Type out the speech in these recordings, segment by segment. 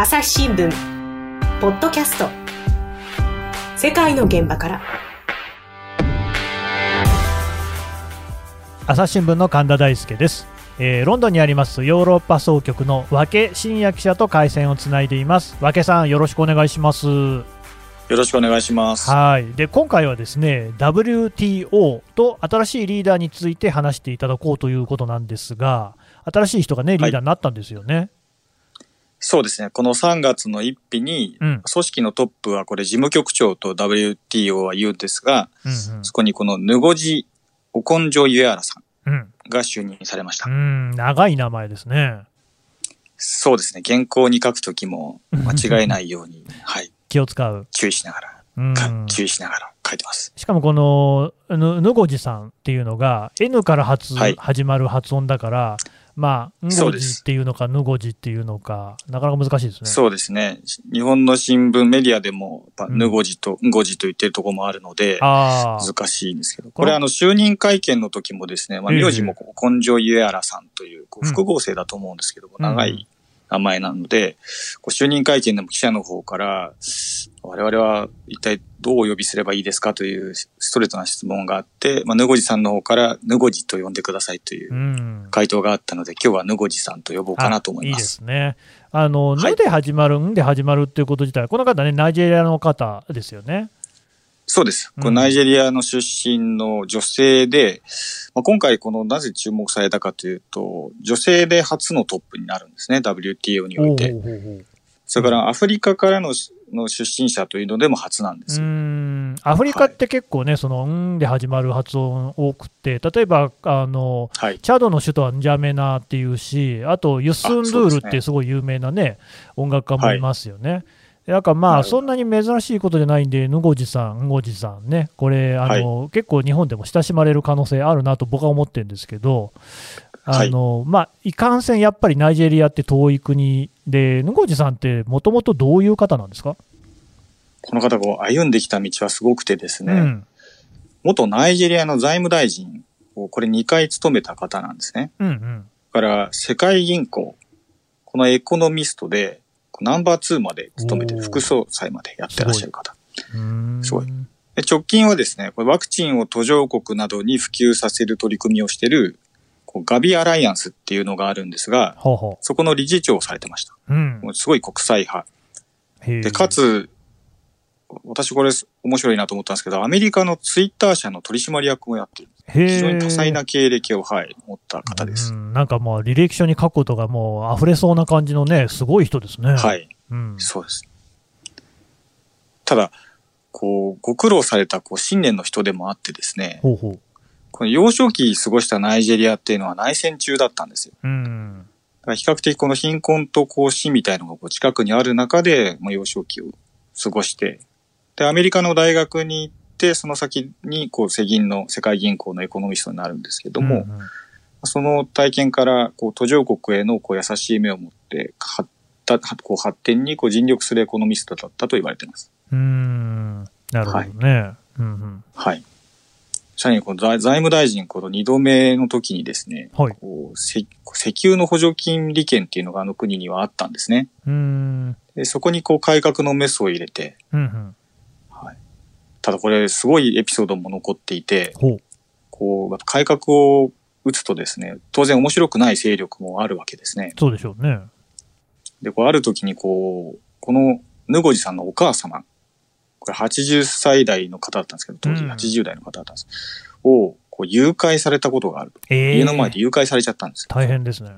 朝日新聞。ポッドキャスト。世界の現場から。朝日新聞の神田大輔です、えーロンドンにありますヨーロッパ総局の和気真也記者と回線をつないでいます。和気さんよろしくお願いします。よろしくお願いします。はい。で今回はですね WTO と新しいリーダーについて話していただこうということなんですが新しい人がねリーダーになったんですよね、そうですね。この3月の1日に、うん。組織のトップはこれ事務局長と WTO は言うんですが、うんそこにこのヌゴジ・オコンジョ・ユエアラさんうん。うんが就任されました。うん。長い名前ですね。そうですね。原稿に書くときも間違えないように、はい、気を使う、注意しながら、うん。か注意しながら書いてます。しかもこのぬぬごじさんっていうのが N から発、はい。始まる発音だから、まあ、んごじそうです。っていうのか、ぬごじっていうのか、なかなか難しいですね。そうですね。日本の新聞メディアでも、ヌゴジとンゴジと言ってるところもあるので、ああ、難しいんですけど、これあの、就任会見の時もですね、まあ、ええ名字も根性ユエアラさんという、こううん。複合性だと思うんですけども、うん長い名前なので、こう就任会見でも記者の方から、我々は一体どうお呼びすればいいですかというストレートな質問があって、まあ、ぬごじさんの方から、ぬごじと呼んでくださいといううん回答があったので、今日はぬごじさんと呼ぼうかなと思いま。あいいですすね。あの、はいぬで始まる、んで始まるっていうこと自体、この方ね、ナイジェリアの方ですよね。そうです。うんこれナイジェリアの出身の女性で、まあ、今回このなぜ注目されたかというと、女性で初のトップになるんですね、WTO において。それからアフリカからのの出身者というのでも初なんですアフリカって結構ね、その、んで始まる発音多くて、例えば、あの、はい。チャドの首都はンジャメナっていうし、あとユスンドゥールってすごい有名なね、音楽家もいますよね。だからまあ、そんなに珍しいことじゃないんで、ヌゴジさん、ンゴジさんね、これ、あの結構日本でも親しまれる可能性あるなと僕は思ってるんですけど、あのまあ、いかんせんやっぱりナイジェリアって遠い国で、ヌゴジさんってもともとどういう方なんですか、この方が歩んできた道はすごくてですね、うん。元ナイジェリアの財務大臣をこれ2回務めた方なんですね。うんうん。だから世界銀行、このエコノミストでナンバー2まで務めて副総裁までやってらっしゃる方。すごいで直近はですね、これワクチンを途上国などに普及させる取り組みをしている、こうガビアライアンスっていうのがあるんですが、ほうほそこの理事長をされてました。う、うんもうすごい国際派。で、かつ、私これ面白いなと思ったんですけど、アメリカのツイッター社の取締役もやってる。非常に多彩な経歴を、はい、持った方です。うんなんかもう履歴書に書くことがもう溢れそうな感じのね、すごい人ですね。。はいい、うん、そうです。ただ、こう、ご苦労されたこう信念の人でもあってですね、ほうほう。この幼少期過ごしたナイジェリアっていうのは内戦中だったんですよ。うん。比較的この貧困とこう死みたいのがこう近くにある中で、まあ、幼少期を過ごして、で、アメリカの大学に行って、その先にこう世銀の世界銀行のエコノミストになるんですけども、うんうんその体験からこう途上国へのこう優しい目を持って発たこう発展にこう尽力するエコノミストだったと言われています。うーん。なるほどね。うんうん。はい。さらにこの財財務大臣この2度目の時にですね、はい。こう石石油の補助金利権っていうのがあの国にはあったんですね。うーん。でそこにこう改革のメスを入れて、うんうん。はい。ただこれすごいエピソードも残っていて。こう、改革を打つとですね、当然面白くない勢力もあるわけですね。そうでしょうね。で、こうある時にこう、このヌゴジさんのお母様、これ80歳代の方だったんですけど、当時うん80代の方だったんです。を、こう誘拐されたことがあると。ええ家の前で誘拐されちゃったんですよ。大変ですね。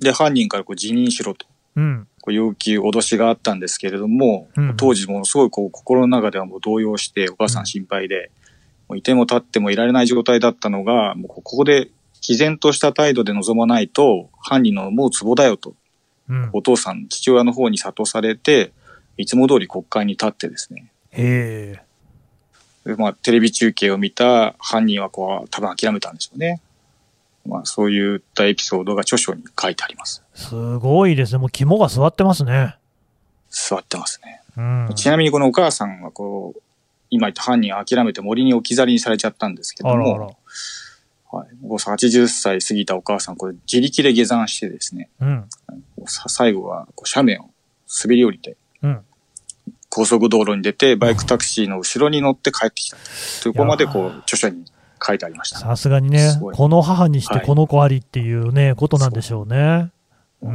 で、犯人からこう辞任しろと。うん。こう要求、脅しがあったんですけれども、うん当時ものすごいこう心の中ではもう動揺して、お母さん心配で、もういても立ってもいられない状態だったのが、もうここで毅然とした態度で臨まないと、犯人の思うツボだよと、うん。お父さん、父親の方に諭されて、いつも通り国会に立ってですね、へえ。でまあ、テレビ中継を見た犯人はこう、多分諦めたんでしょうね。まあ、そういったエピソードが著書に書いてあります。すごいですね。もう肝が座ってますね。座ってますね。うん。ちなみにこのお母さんはこう、今言った犯人を諦めて森に置き去りにされちゃったんですけどあらあらも、。はい、もう80歳過ぎたお母さん、これ自力で下山してですね、うん。さ最後はこう斜面を滑り降りて、うん高速道路に出て、バイクタクシーの後ろに乗って帰ってきた。というこまでこいう著書に書いてありました。さすがにねこの母にしてはいこの子ありっていうね、ことなんでしょうね。うん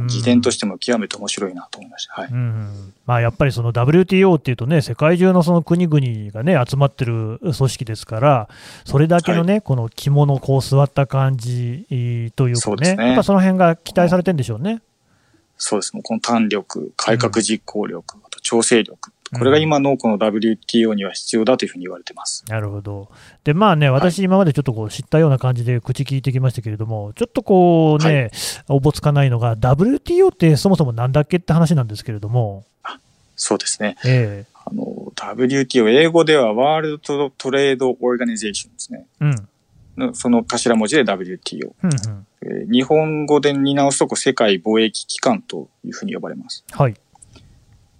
辞典としても極めて面白いなと思いました。はい。うんまあ、やっぱりその WTO っていうとね、世界中のその国々がね、集まってる組織ですから、それだけのね、この肝のこう座った感じえーというかね、ねやっぱその辺が期待されてるんでしょうね。そうです。もうこの胆力、改革実行力、あと調整力。これが今のこの WTO には必要だというふうに言われてます。なるほど。で、まあね、私、今までちょっとこう知ったような感じで口聞いてきましたけれども、ちょっとこうね、おぼつかないのが、WTO ってそもそもなんだっけって話なんですけれども、そうですね。えあの、WTO、英語ではワールドトレードオーガニゼーションですね。えうん、のその頭文字で WTO。うん、うん。えー日本語で見直すとこう世界貿易機関というふうに呼ばれます。はい。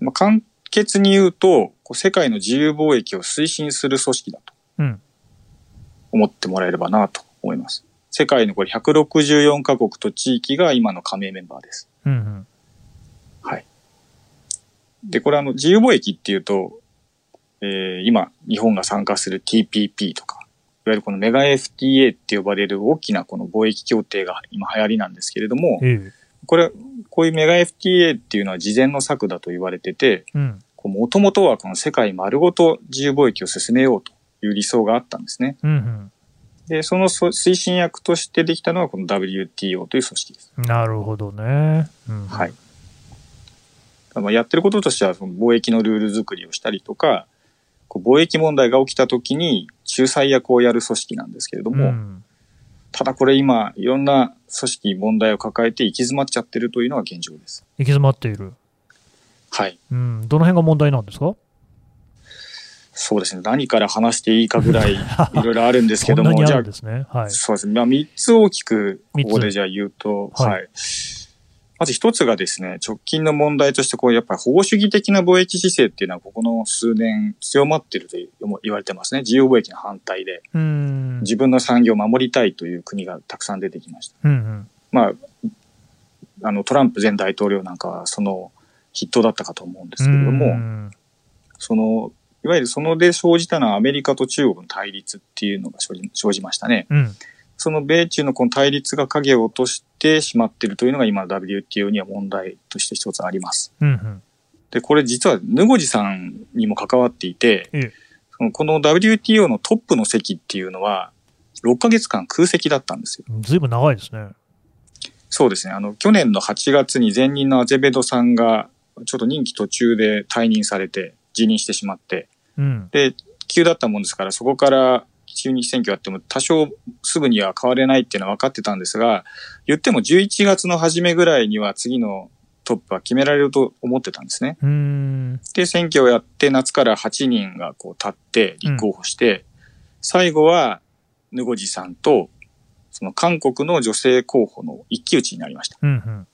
まあ、簡潔に言うと、こう世界の自由貿易を推進する組織だとうん、思ってもらえればなと思います。世界のこれ164カ国と地域が今の加盟メンバーです。うん、うん。はい。で、これあの、自由貿易っていうと、えー今、日本が参加する TPP とか、いわゆるこのメガ FTA って呼ばれる大きなこの貿易協定が今流行りなんですけれども、ええこれ、こういうメガ FTA っていうのは事前の策だと言われてて、うん、もともとはこの世界丸ごと自由貿易を進めようという理想があったんですね。うん、で、そのそ推進役としてできたのがこの WTO という組織です。うん。なるほどね。うん、はい。まあやってることとしては、貿易のルール作りをしたりとか、こう貿易問題が起きた時に仲裁役をやる組織なんですけれども、うんただこれ今、いろんな組織問題を抱えて行き詰まっちゃってるというのが現状です。行き詰まっている。はい。うん、どの辺が問題なんですか？そうですね。何から話していいかぐらいいろいろあるんですけども、じゃあ。はい。そうですね。まあ、3つ大きく、ここでじゃあ言うと、はいはい。まず一つがですね、直近の問題として、こう、やっぱり保護主義的な貿易姿勢っていうのは、ここの数年強まっていると言われてますね。自由貿易の反対で、うん、自分の産業を守りたいという国がたくさん出てきました。うん、うん。まあ、あの、トランプ前大統領なんかは、その筆頭だったかと思うんですけれども、うんその、いわゆるそので生じたのはアメリカと中国の対立っていうのが生じ生じましたね。うん、その米中のこの対立が影を落としてしまっているというのが今の WTO には問題として一つあります。うん、うん。で、これ実はヌゴジさんにも関わっていて、ええそのこの WTO のトップの席っていうのは6ヶ月間空席だったんですよ。ずいぶん長いですね。そうですね。あの、去年の8月に前任のアゼベドさんがちょっと任期途中で退任されて辞任してしまって、うん、で、急だったもんですから、そこから中日選挙やっても多少すぐには変われないっていうのは分かってたんですが、言っても11月の初めぐらいには次のトップは決められると思ってたんですね。うん、で、選挙をやって夏から8人がこう立って立候補して、最後はヌゴジさんと、その韓国の女性候補の一騎打ちになりました。うん、うん。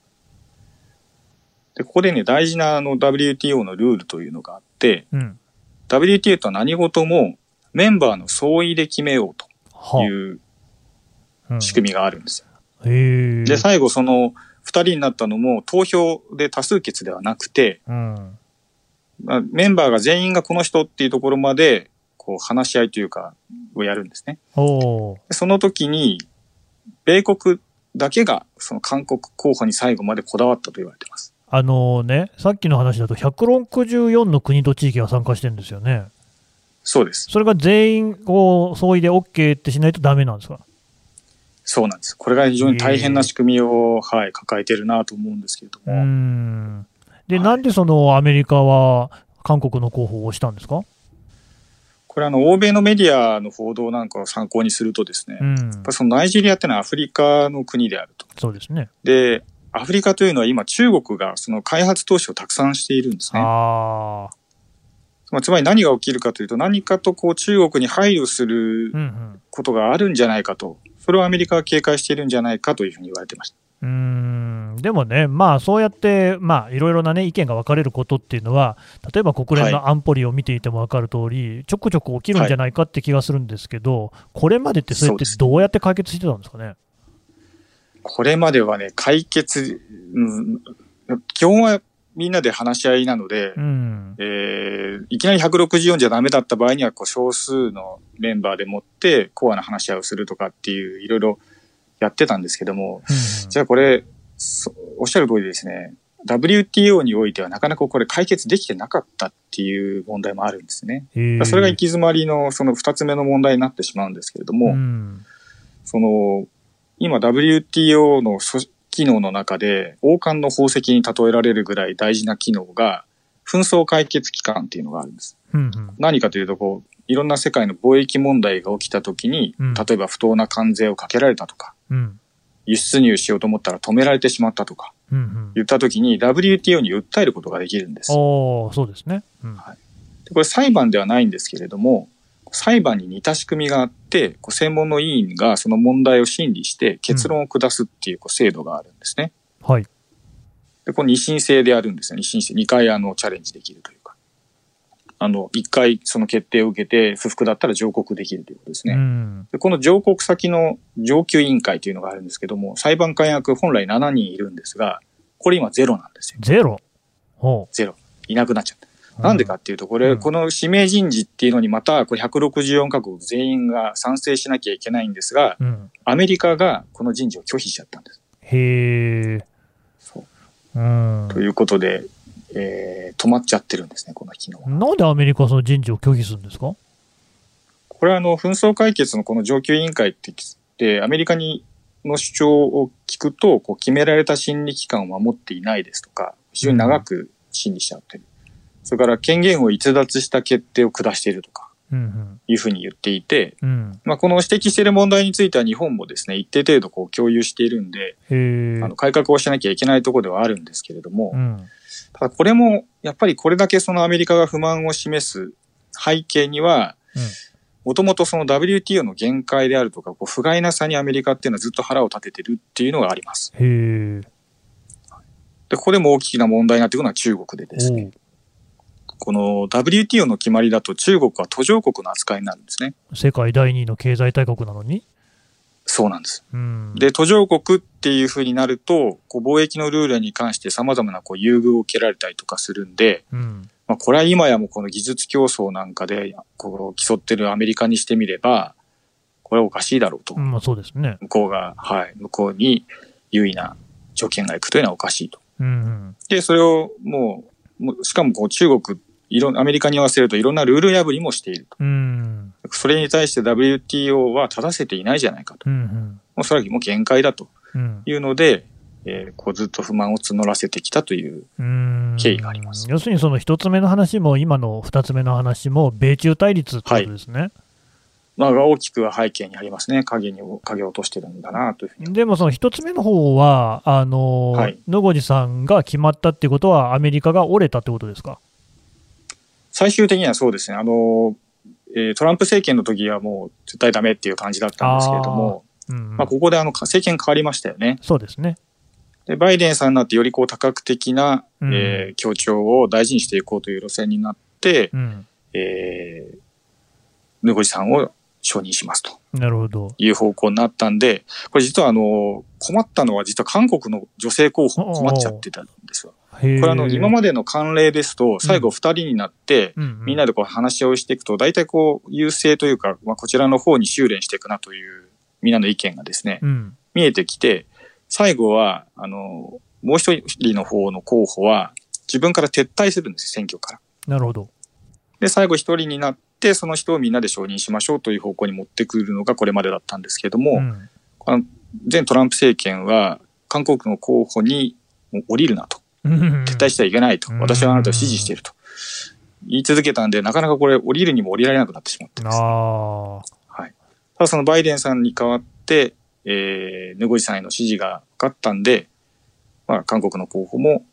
で、ここでね、大事なあの WTO のルールというのがあって、うん。WTO とは何事もメンバーの総意で決めようとはいううん仕組みがあるんですよ。へえ。で、最後その二人になったのも投票で多数決ではなくて、うん。まあ、メンバーが全員がこの人っていうところまで、こう話し合いというか、をやるんですね。その時に、米国だけがその韓国候補に最後までこだわったと言われてます。あのね、さっきの話だと164の国と地域が参加してるんですよね。そうです。それが全員を総意で OK ってしないとダメなんですか？そうなんです。これが非常に大変な仕組みを、はい、抱えてるなと思うんですけれどうも。ん。で、はいなんでそのアメリカは韓国の候補を押したんですか？これあの、欧米のメディアの報道なんかを参考にするとですね、うんやっ。ぱりそのナイジェリアってのはアフリカの国であると。そうですね。で、アフリカというのは今中国がその開発投資をたくさんしているんですね。ああ。まあつまり何が起きるかというと何かとこう中国に配慮するうんうん。ことがあるんじゃないかと。それをアメリカは警戒しているんじゃないかというふうに言われてました。うーんでもね、まあ、そうやって、まあ、いろいろな、ね、意見が分かれることっていうのは、例えば国連の安保理を見ていても分かる通り、ちょくちょく起きるんじゃないかって気がするんですけど、これまでってそれってどうやって解決してたんですかね？これまではね、解決、うん、基本はみんなで話し合いなので、うん。えーいきなり164じゃダメだった場合には、こう少数のメンバーでもって、コアな話し合いをするとかっていう、いろいろやってたんですけども、じゃあこれ、そおっしゃる通りですね、WTO においてはなかなかこれ解決できてなかったっていう問題もあるんですね。それが行き詰まりのその二つ目の問題になってしまうんですけれども、うん。その、今 WTO の組機能の中で王冠の宝石に例えられるぐらい大事な機能が、紛争解決機関っていうのがあるんです。うんうん。何かというと、こう、いろんな世界の貿易問題が起きたときに、うん例えば不当な関税をかけられたとか、うん。輸出入しようと思ったら止められてしまったとか、うんうん。言ったときに WTO に訴えることができるんです。そうですね。うん。でこれ裁判ではないんですけれども、裁判に似た仕組みがあって、こう専門の委員がその問題を審理して結論を下すっていうこう制度があるんですね。はい。で、これ二審制でやるんですよ。二審制。二回あのチャレンジできるというか。あの、一回その決定を受けて不服だったら上告できるということですね。うん。でこの上告先の上級委員会というのがあるんですけども、裁判官役本来7人いるんですが、これ今ゼロなんですよ。ゼロ。ほゼロ。いなくなっちゃった。う。なんでかっていうと、これ、うんこの指名人事っていうのにまた、これ164カ国全員が賛成しなきゃいけないんですが、うん。アメリカがこの人事を拒否しちゃったんです。へえ。そう。うん。ということで、えー止まっちゃってるんですね、この機能が。なんでアメリカはその人事を拒否するんですか？これはあの、紛争解決のこの上級委員会って言って、アメリカにの主張を聞くと、こう決められた審理期間を守っていないですとか、非常に長く審理しちゃってる。それから権限を逸脱した決定を下しているとか、うんいうふうに言っていて、うん。うん。まあ、この指摘している問題については日本もですね、一定程度こう共有しているんで、あ。の改革をしなきゃいけないところではあるんですけれども、うん。ただこれもやっぱりこれだけそのアメリカが不満を示す背景には、うんもともとその WTO の限界であるとか、こう不甲斐なさにアメリカっていうのはずっと腹を立ててるっていうのがあります。で、ここでも大きな問題になってくるのは中国でですね、この WTO の決まりだと中国は途上国の扱いになるんですね。世界第二位の経済大国なのに？そうなんです。うん。で、途上国っていう風になると、こう貿易のルールに関して様々なこう優遇を受けられたりとかするんで、うん。まあ、これは今やもうこの技術競争なんかで、こう競ってるアメリカにしてみれば、これはおかしいだろうと。うんまあそうですね。向こうが、はい、向こうに優位な条件がいくというのはおかしいと。うんうん。で、それをもう、もうしかもこう中国、いろんアメリカに合わせるといろんなルール破りもしていると。うん。それに対して WTO は正せていないじゃないかと。うんうん。もうそれはもう限界だとうん。いうので、えーこうずっと不満を募らせてきたといううん経緯があります要するにその一つ目の話も、今の二つ目の話も、米中対立ってことですね。まあ、が大きくは背景にありますね。影に、影を落としてるんだなというふうに。でもその一つ目の方は、あの、はい野越さんが決まったっていうことは、アメリカが折れたってことですか？最終的にはそうですね。あの、えートランプ政権の時はもう絶対ダメっていう感じだったんですけれども、うんうんまあ、ここであの、政権変わりましたよね。そうですね。で、バイデンさんになってよりこう多角的な、うんえー協調を大事にしていこうという路線になって、うん。えー、ヌゴジさんを承認しますとなるほど。いう方向になったんで、これ実はあの、困ったのは実は韓国の女性候補も困っちゃってたんこれあの、今まで、での慣例ですと、最後二人になって、みんなでこう話し合いをしていくと、大体こう、優勢というか、まあ、こちらの方に修練していくなという、みんなの意見がですね、うん。見えてきて、最後は、あの、もう一人の方の候補は、自分から撤退するんですよ、選挙から。なるほど。で、最後一人になって、その人をみんなで承認しましょうという方向に持ってくるのがこれまでだったんですけれども、うん前トランプ政権は、韓国の候補に降りるなと。撤退してはいけないと。うん私はあなたを支持していると。言い続けたんで、なかなかこれ降りるにも降りられなくなってしまってます。あはい。ただそのバイデンさんに代わって、えー、ヌゴジさんへの支持が分かったんで、まあ、韓国の候補も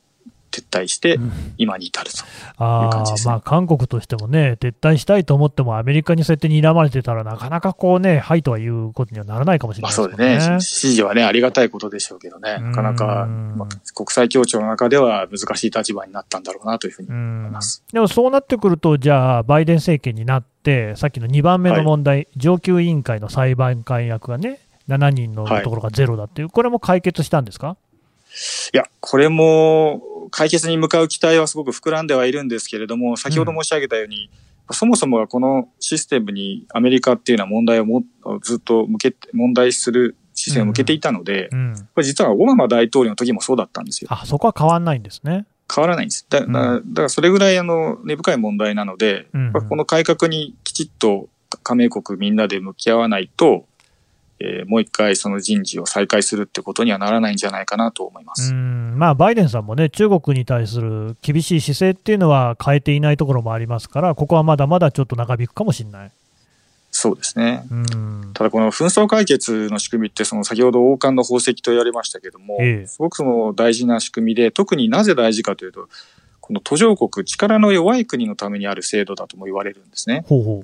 撤退してあ。、今に至ると。ああいう感じですねまあ、韓国としてもね、撤退したいと思っても、アメリカにそうやって睨まれてたらなかなかこうね、はいとはいうことにはならないかもしれまあないですもんね。そうですね。支持はね、ありがたいことでしょうけどね。なかなか、うんまあ、国際協調の中では難しい立場になったんだろうなというふうにうん思います。でもそうなってくると、じゃあ、バイデン政権になって、さっきの2番目の問題、上級委員会の裁判官役がね、7人のところがゼロだっていう、これも解決したんですか？いや、これも解決に向かう期待はすごく膨らんではいるんですけれども、先ほど申し上げたように、うん、そもそもがこのシステムにアメリカっていうのは問題をもずっと向けて、問題する視線を向けていたので、うんうん、これ実はオバマ大統領の時もそうだったんですよ。あ、そこは変わんないんですね。変わらないんです。だだだからそれぐらいあの根深い問題なので、うんうん、この改革にきちっと加盟国みんなで向き合わないと、えー、もう一回その人事を再開するってことにはならないんじゃないかなと思いますまあ、バイデンさんもね、中国に対する厳しい姿勢っていうのは変えていないところもありますから、ここはまだまだちょっと長引くかもしれない。そうですね。ただこの紛争解決の仕組みってその先ほど王冠の宝石と言われましたけども、ええ、すごくその大事な仕組みで特になぜ大事かというとこの途上国力の弱い国のためにある制度だとも言われるんですね。ほうほう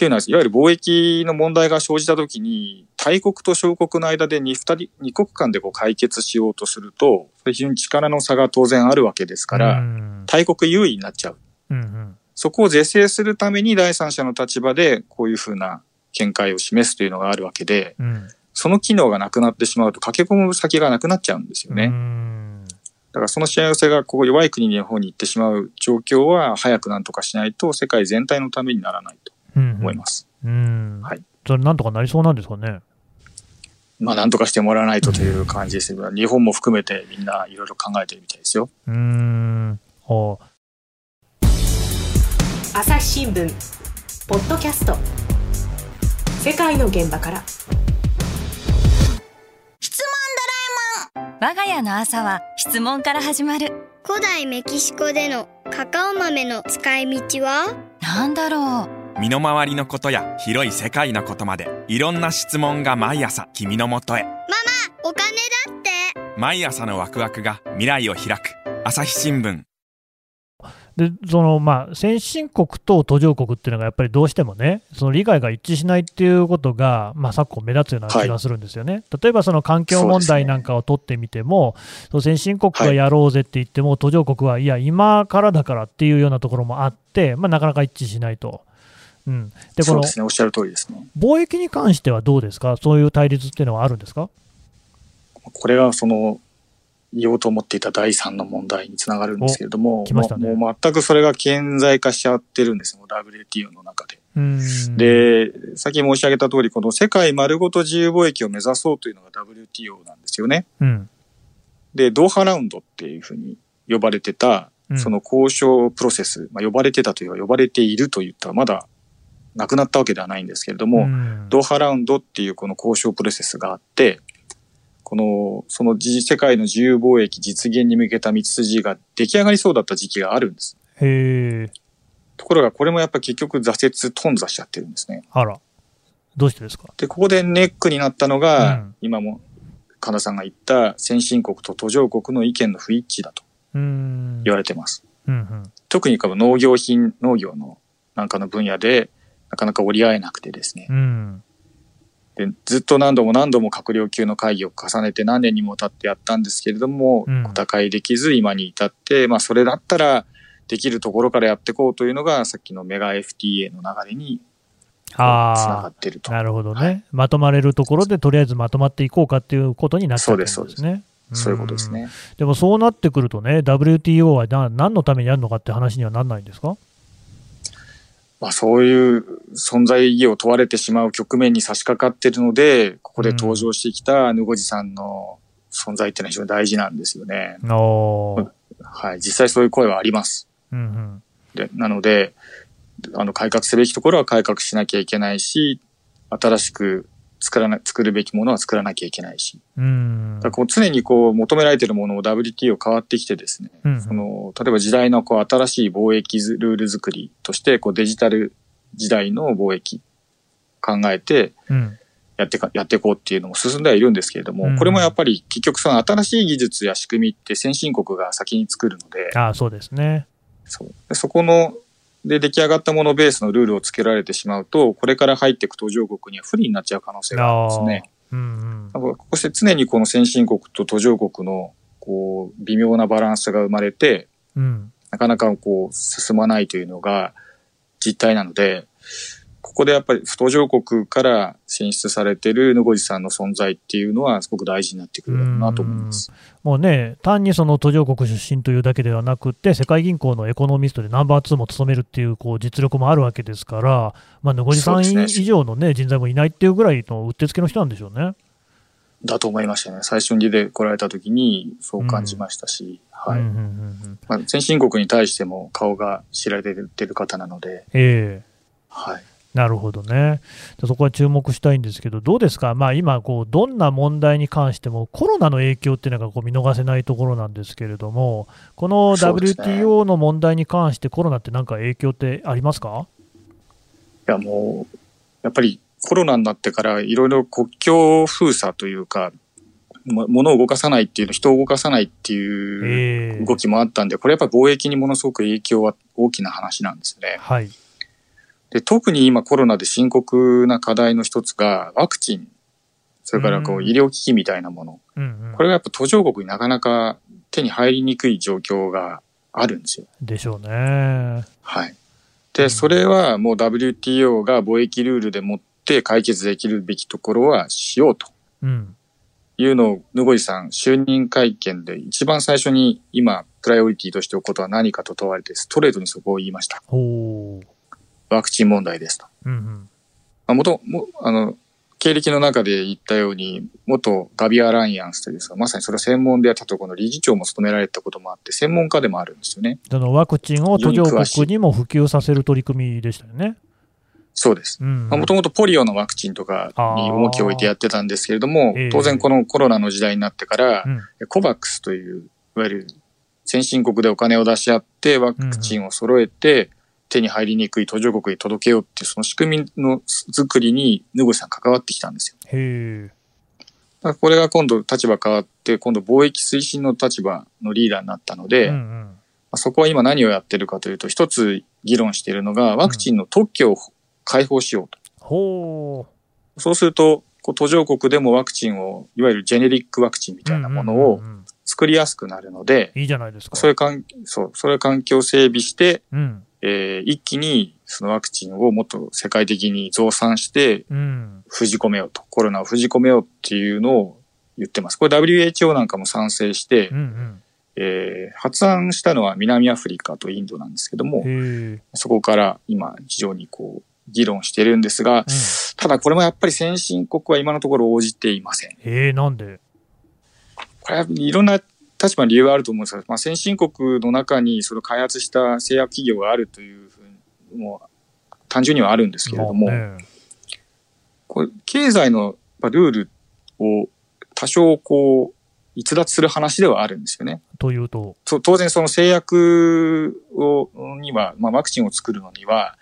っていうのは、いわゆる貿易の問題が生じたときに、大国と小国の間で 2, 人2国間でこう解決しようとすると、非常に力の差が当然あるわけですから、大国優位になっちゃう。うんうん、そこを是正するために第三者の立場でこういうふうな見解を示すというのがあるわけで、うん、その機能がなくなってしまうと駆け込む先がなくなっちゃうんですよね。だからその幸せがこう弱い国の方に行ってしまう状況は早くなんとかしないと世界全体のためにならないと。思います。うん、うん、はい。それなんとかなりそうなんですかね。まあ、なんとかしてもらわないとという感じですけど、日本も含めてみんないろいろ考えてるみたいですよ。うん。ほう。朝日新聞ポッドキャスト世界の現場から質問ドラえもん我が家の朝は質問から始まる古代メキシコでのカカオ豆の使い道は？なんだろう身の回りのことや広い世界のことまでいろんな質問が毎朝君のもとへ。ママお金だって。毎朝のワクワクが未来を開く。朝日新聞。でそのまあ、先進国と途上国っていうのがやっぱりどうしてもね、その理解が一致しないっていうことが、まあ、昨今目立つような気がするんですよね。はい、例えばその環境問題なんかを取ってみても、その先進国がやろうぜって言っても、途上国はいや、今からだからっていうようなところもあって、まあ、なかなか一致しないと。うん、でこの、ね、おっしゃる通りですね。貿易に関してはどうですか、そういう対立っていうのはあるんですか？これがその言おうと思っていた第三の問題につながるんですけれども、ね、もう全くそれが顕在化しちゃってるんですよ、WTO の中で。で、さっき申し上げた通り、この世界丸ごと自由貿易を目指そうというのが WTO なんですよね。うん、で、ドーハラウンドっていうふうに呼ばれてた、その交渉プロセス、まあ、呼ばれてたというか呼ばれているといったらまだなくなったわけではないんですけれども、うん、ドーハラウンドっていうこの交渉プロセスがあって、この、その世界の自由貿易実現に向けた道筋が出来上がりそうだった時期があるんです。へところがこれもやっぱ結局挫折頓挫しちゃってるんですね。あら。どうしてですか？で、ここでネックになったのが、うん、今も神田さんが言った先進国と途上国の意見の不一致だと言われてます。うんうん、特にこの農業品、農業のなんかの分野でなかなか折り合えなくてですね。うん、でずっと何度も何度も閣僚級の会議を重ねて何年にも経ってやったんですけれども、うん、小高いできず今に至って、まあそれだったらできるところからやっていこうというのがさっきのメガ FTA の流れにつながってると。なるほどね、はい、まとまれるところでとりあえずまとまっていこうかっていうことになってるんですね。そうです、そうです。そういうことですね。でもそうなってくるとね、WTO は何のためにやるのかって話にはなんないんですか？まあ、そういう存在意義を問われてしまう局面に差し掛かっているので、ここで登場してきたぬごじさんの存在っていうのは非常に大事なんですよね。はい、実際そういう声はあります。うんうん、でなので、あの改革すべきところは改革しなきゃいけないし、新しく作らな、作るべきものは作らなきゃいけないし。うん。だこう常にこう求められているものを WTO 変わってきてですね、うん、その、例えば時代のこう新しい貿易ルール作りとして、こうデジタル時代の貿易考えて、やってか、やっていこうっていうのも進んではいるんですけれども、うん、これもやっぱり結局その新しい技術や仕組みって先進国が先に作るので、ああ、そうですね。そう。そこので、出来上がったものベースのルールをつけられてしまうと、これから入っていく途上国には不利になっちゃう可能性があるんですね。うんうん、こうして常にこの先進国と途上国のこう微妙なバランスが生まれて、うん、なかなかこう進まないというのが実態なので、ここでやっぱり途上国から選出されてるヌゴジさんの存在っていうのはすごく大事になってくるだろうなと思います。もうね、単にその途上国出身というだけではなくて、世界銀行のエコノミストでナンバー2も務めるっていうこう実力もあるわけですから、まあ、ヌゴジさん以上の、ね、人材もいないっていうぐらいのうってつけの人なんでしょうね。だと思いましたね。最初に出てこられた時にそう感じましたし、はい。まあ、先進国に対しても顔が知られてる方なので、ええはい。なるほどね。でそこは注目したいんですけど、どうですか、まあ、今こう、どんな問題に関しても、コロナの影響っていうのがこう見逃せないところなんですけれども、この WTO の問題に関して、コロナってなんか影響ってありますか？いやもう、やっぱりコロナになってからいろいろ国境封鎖というか、も物を動かさないっていうの、人を動かさないっていうええ動きもあったんで、これやっぱり貿易にものすごく影響は大きな話なんですね。はい。で、特に今コロナで深刻な課題の一つがワクチン、それからこううん医療機器みたいなもの。うんうんこれがやっぱ途上国になかなか手に入りにくい状況があるんですよ。でしょうね。はい。うんで、それはもう WTO が貿易ルールでもって解決できるべきところはしようとうん。いうのを、ぬごいさん、就任会見で一番最初に今、プライオリティとしておくことは何かと問われて、ストレートにそこを言いました。ワクチン問題ですと。うんうん。まあ、元、も、あの、経歴の中で言ったように、元ガビアアライアンスというですが、まさにそれを専門でやったところの理事長も務められたこともあって、専門家でもあるんですよね。そのワクチンを途上国にも普及させる取り組みでしたよね。そうです。うんもともとポリオのワクチンとかに重きを置いてやってたんですけれどもええ、当然このコロナの時代になってからう、んコバックスという、いわゆる先進国でお金を出し合ってワクチンを揃えて手に入りにくい途上国に届けようっていうその仕組みの作りにヌゴさん関わってきたんですよ。へこれが今度立場変わって、今度貿易推進の立場のリーダーになったので、うんうまん。あそこは今何をやってるかというと、一つ議論しているのがワクチンの特許を開放しようと。ほう。そうすると、こう途上国でもワクチンを、いわゆるジェネリックワクチンみたいなものをうんうんうんうん作りやすくなるので、いいじゃないですか。そういう環そう、それ環境を整備して、うん。えー一気にそのワクチンをもっと世界的に増産して、うん。封じ込めようと。コロナを封じ込めようっていうのを言ってます。これ WHO なんかも賛成して、うんえー発案したのは南アフリカとインドなんですけども。そこから今非常にこう、議論してるんですが、ただこれもやっぱり先進国は今のところ応じていません。へえ、なんで？これはいろんな立場の理由があると思うんですが、まあ、先進国の中にそれを開発した製薬企業があるというふうにもう単純にはあるんですけれども、まあねこれ経済のまあルールを多少こう逸脱する話ではあるんですよね。というと？と当然その製薬をには、まあ、ワクチンを作るのには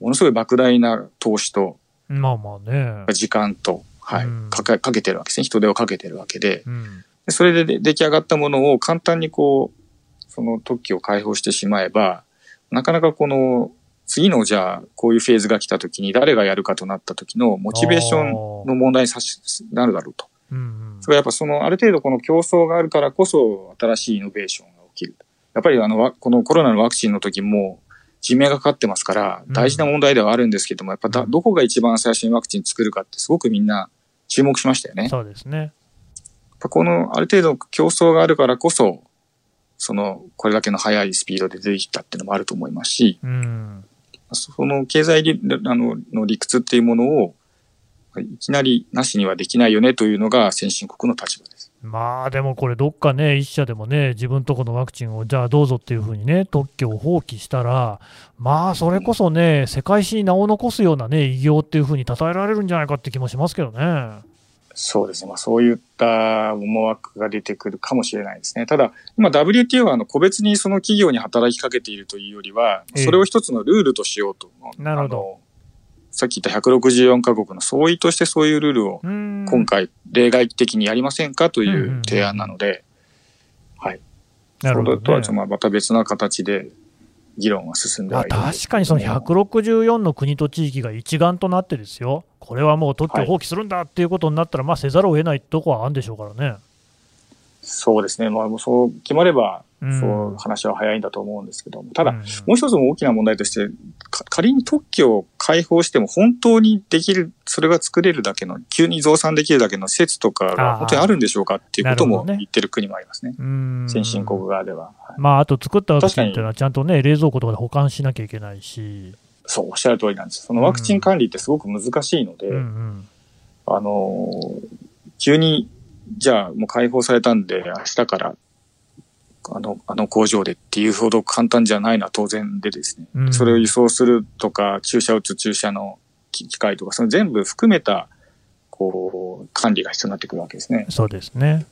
ものすごい莫大な投資とまあまあね。時間と、はいうんかけかけてるわけですね人手をかけてるわけでうん。でそれでで出来上がったものを簡単にこうその特許を開放してしまえばなかなかこの次のじゃあこういうフェーズが来た時に誰がやるかとなった時のモチベーションの問題にさしなるだろうと。うんうんそれはやっぱそのある程度この競争があるからこそ新しいイノベーションが起きる。やっぱりあのわこのコロナのワクチンの時も人命がかかってますからうん大事な問題ではあるんですけども、やっぱだどこが一番最初にワクチン作るかってすごくみんな注目しましたよね。そうですね。ぱこのある程度競争があるからこそ、そのこれだけの速いスピードで出てきたっていうのもあると思いますし、うん。その経済理あのの理屈っていうものをいきなりなしにはできないよねというのが先進国の立場です。まあでもこれ、どっかね、一社でもね、自分とこのワクチンをじゃあどうぞっていうふうにね、特許を放棄したら、まあそれこそね、世界史に名を残すようなね、偉業っていうふうに称えられるんじゃないかって気もしますけどね。そうですね。まあそういった思惑が出てくるかもしれないですね。ただ、今 WTO はあの個別にその企業に働きかけているというよりは、ええそれを一つのルールとしようと。なるほどさっき言った164カ国の総意としてそういうルールをうん今回例外的にやりませんかという提案なので、はい。なるほど、ねそれとはまあまた別な形で議論は進んでいるんです確かにその164の国と地域が一丸となってですよ、これはもう特許を放棄するんだっていうことになったら、まあせざるを得ないとこはあるんでしょうからね。そうですね。まあもうそう決まれば、うんそう話は早いんだと思うんですけども、ただ、うんもう一つの大きな問題として、か仮に特許を開放しても本当にできる、それが作れるだけの、急に増産できるだけの施設とかが本当にあるんでしょうかっていうことも言ってる国もありますね。ね先進国側では。はい、まあ、あと作ったワクチンっていうのはちゃんとね、冷蔵庫とかで保管しなきゃいけないし。そう、おっしゃる通りなんです。そのワクチン管理ってすごく難しいので、うんうん、あの、急に、じゃあもう解放されたんで、明日からあの、あの工場でっていうほど簡単じゃないのは当然でですね、うん、それを輸送するとか、注射打つ注射の機械とか、その全部含めた、こう、管理が必要になってくるわけですね。そうですね。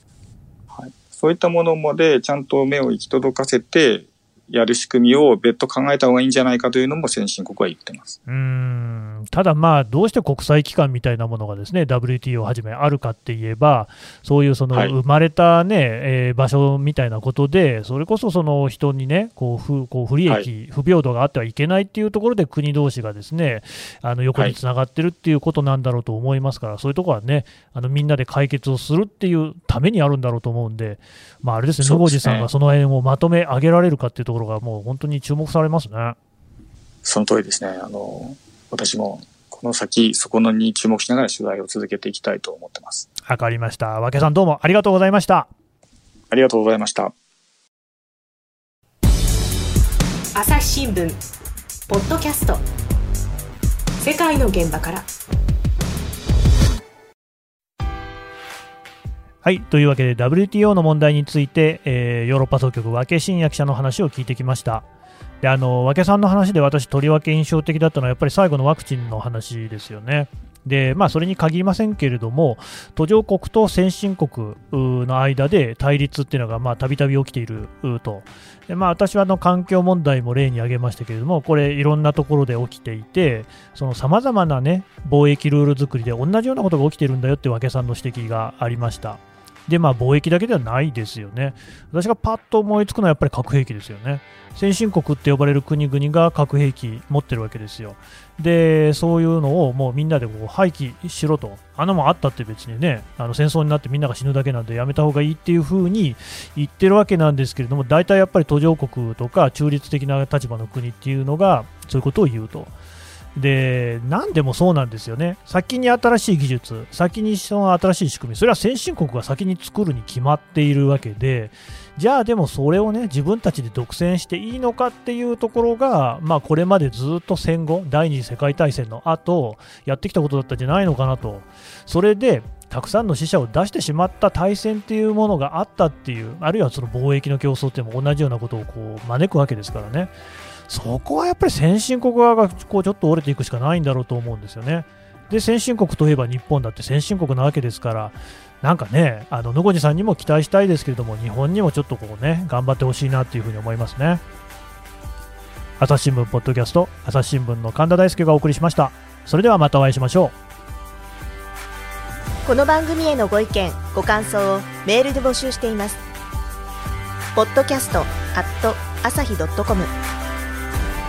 はい。そういったものまでちゃんと目を行き届かせて、やる仕組みを別途考えた方がいいんじゃないかというのも先進国は言ってます。うん。ただ、まあ、どうして国際機関みたいなものがですね WTO をはじめあるかって言えば、そういうその生まれたね、はい、えー、場所みたいなことで、それこそその人にね、こう不こう不利益、はい、不平等があってはいけないっていうところで、国同士がですねあの横につながってるっていうことなんだろうと思いますから、はい、そういうところはね、あのみんなで解決をするっていうためにあるんだろうと思うんで、まあ、あれですね、野口さんがその辺をまとめ上げられるかっていうところが、もう本当に注目されますね。その通りですね。あの、私もこの先、そこのに注目しながら取材を続けていきたいと思ってます。わかりました。和気さんどうもありがとうございました。ありがとうございました。朝日新聞ポッドキャスト世界の現場から。はい。というわけで WTO の問題について、えー、ヨーロッパ総局和気真也記者の話を聞いてきました。であの和気さんの話で私、とりわけ印象的だったのはやっぱり最後のワクチンの話ですよね。でまあ、それに限りませんけれども、途上国と先進国の間で対立っていうのがたびたび起きていると、でまあ、私はあの環境問題も例に挙げましたけれども、これ、いろんなところで起きていて、さまざまな、ね、貿易ルール作りで同じようなことが起きているんだよって和気さんの指摘がありました。で、まあ、貿易だけではないですよね。私がパッと思いつくのはやっぱり核兵器ですよね。先進国って呼ばれる国々が核兵器持ってるわけですよ。で、そういうのをもうみんなでこう廃棄しろと。あのもあったって別にね、あの戦争になってみんなが死ぬだけなんでやめた方がいいっていうふうに言ってるわけなんですけれども、大体やっぱり途上国とか中立的な立場の国っていうのがそういうことを言うと。で、何でもそうなんですよね。先に新しい技術、先にその新しい仕組み、それは先進国が先に作るに決まっているわけで、じゃあでもそれをね、自分たちで独占していいのかっていうところが、まあこれまでずっと戦後、第二次世界大戦の後、やってきたことだったんじゃないのかなと。それで、たくさんの死者を出してしまった大戦っていうものがあったっていう、あるいはその貿易の競争っていうのも同じようなことをこう招くわけですからね。そこはやっぱり先進国側がこうちょっと折れていくしかないんだろうと思うんですよね。で、先進国といえば日本だって先進国なわけですから、なんかね、あの野越さんにも期待したいですけれども、日本にもちょっとこうね、頑張ってほしいなっていうふうに思いますね。朝日新聞ポッドキャスト、朝日新聞の神田大輔がお送りしました。それではまたお会いしましょう。この番組へのご意見、ご感想をメールで募集しています。ポッドキャスト朝日ドットコム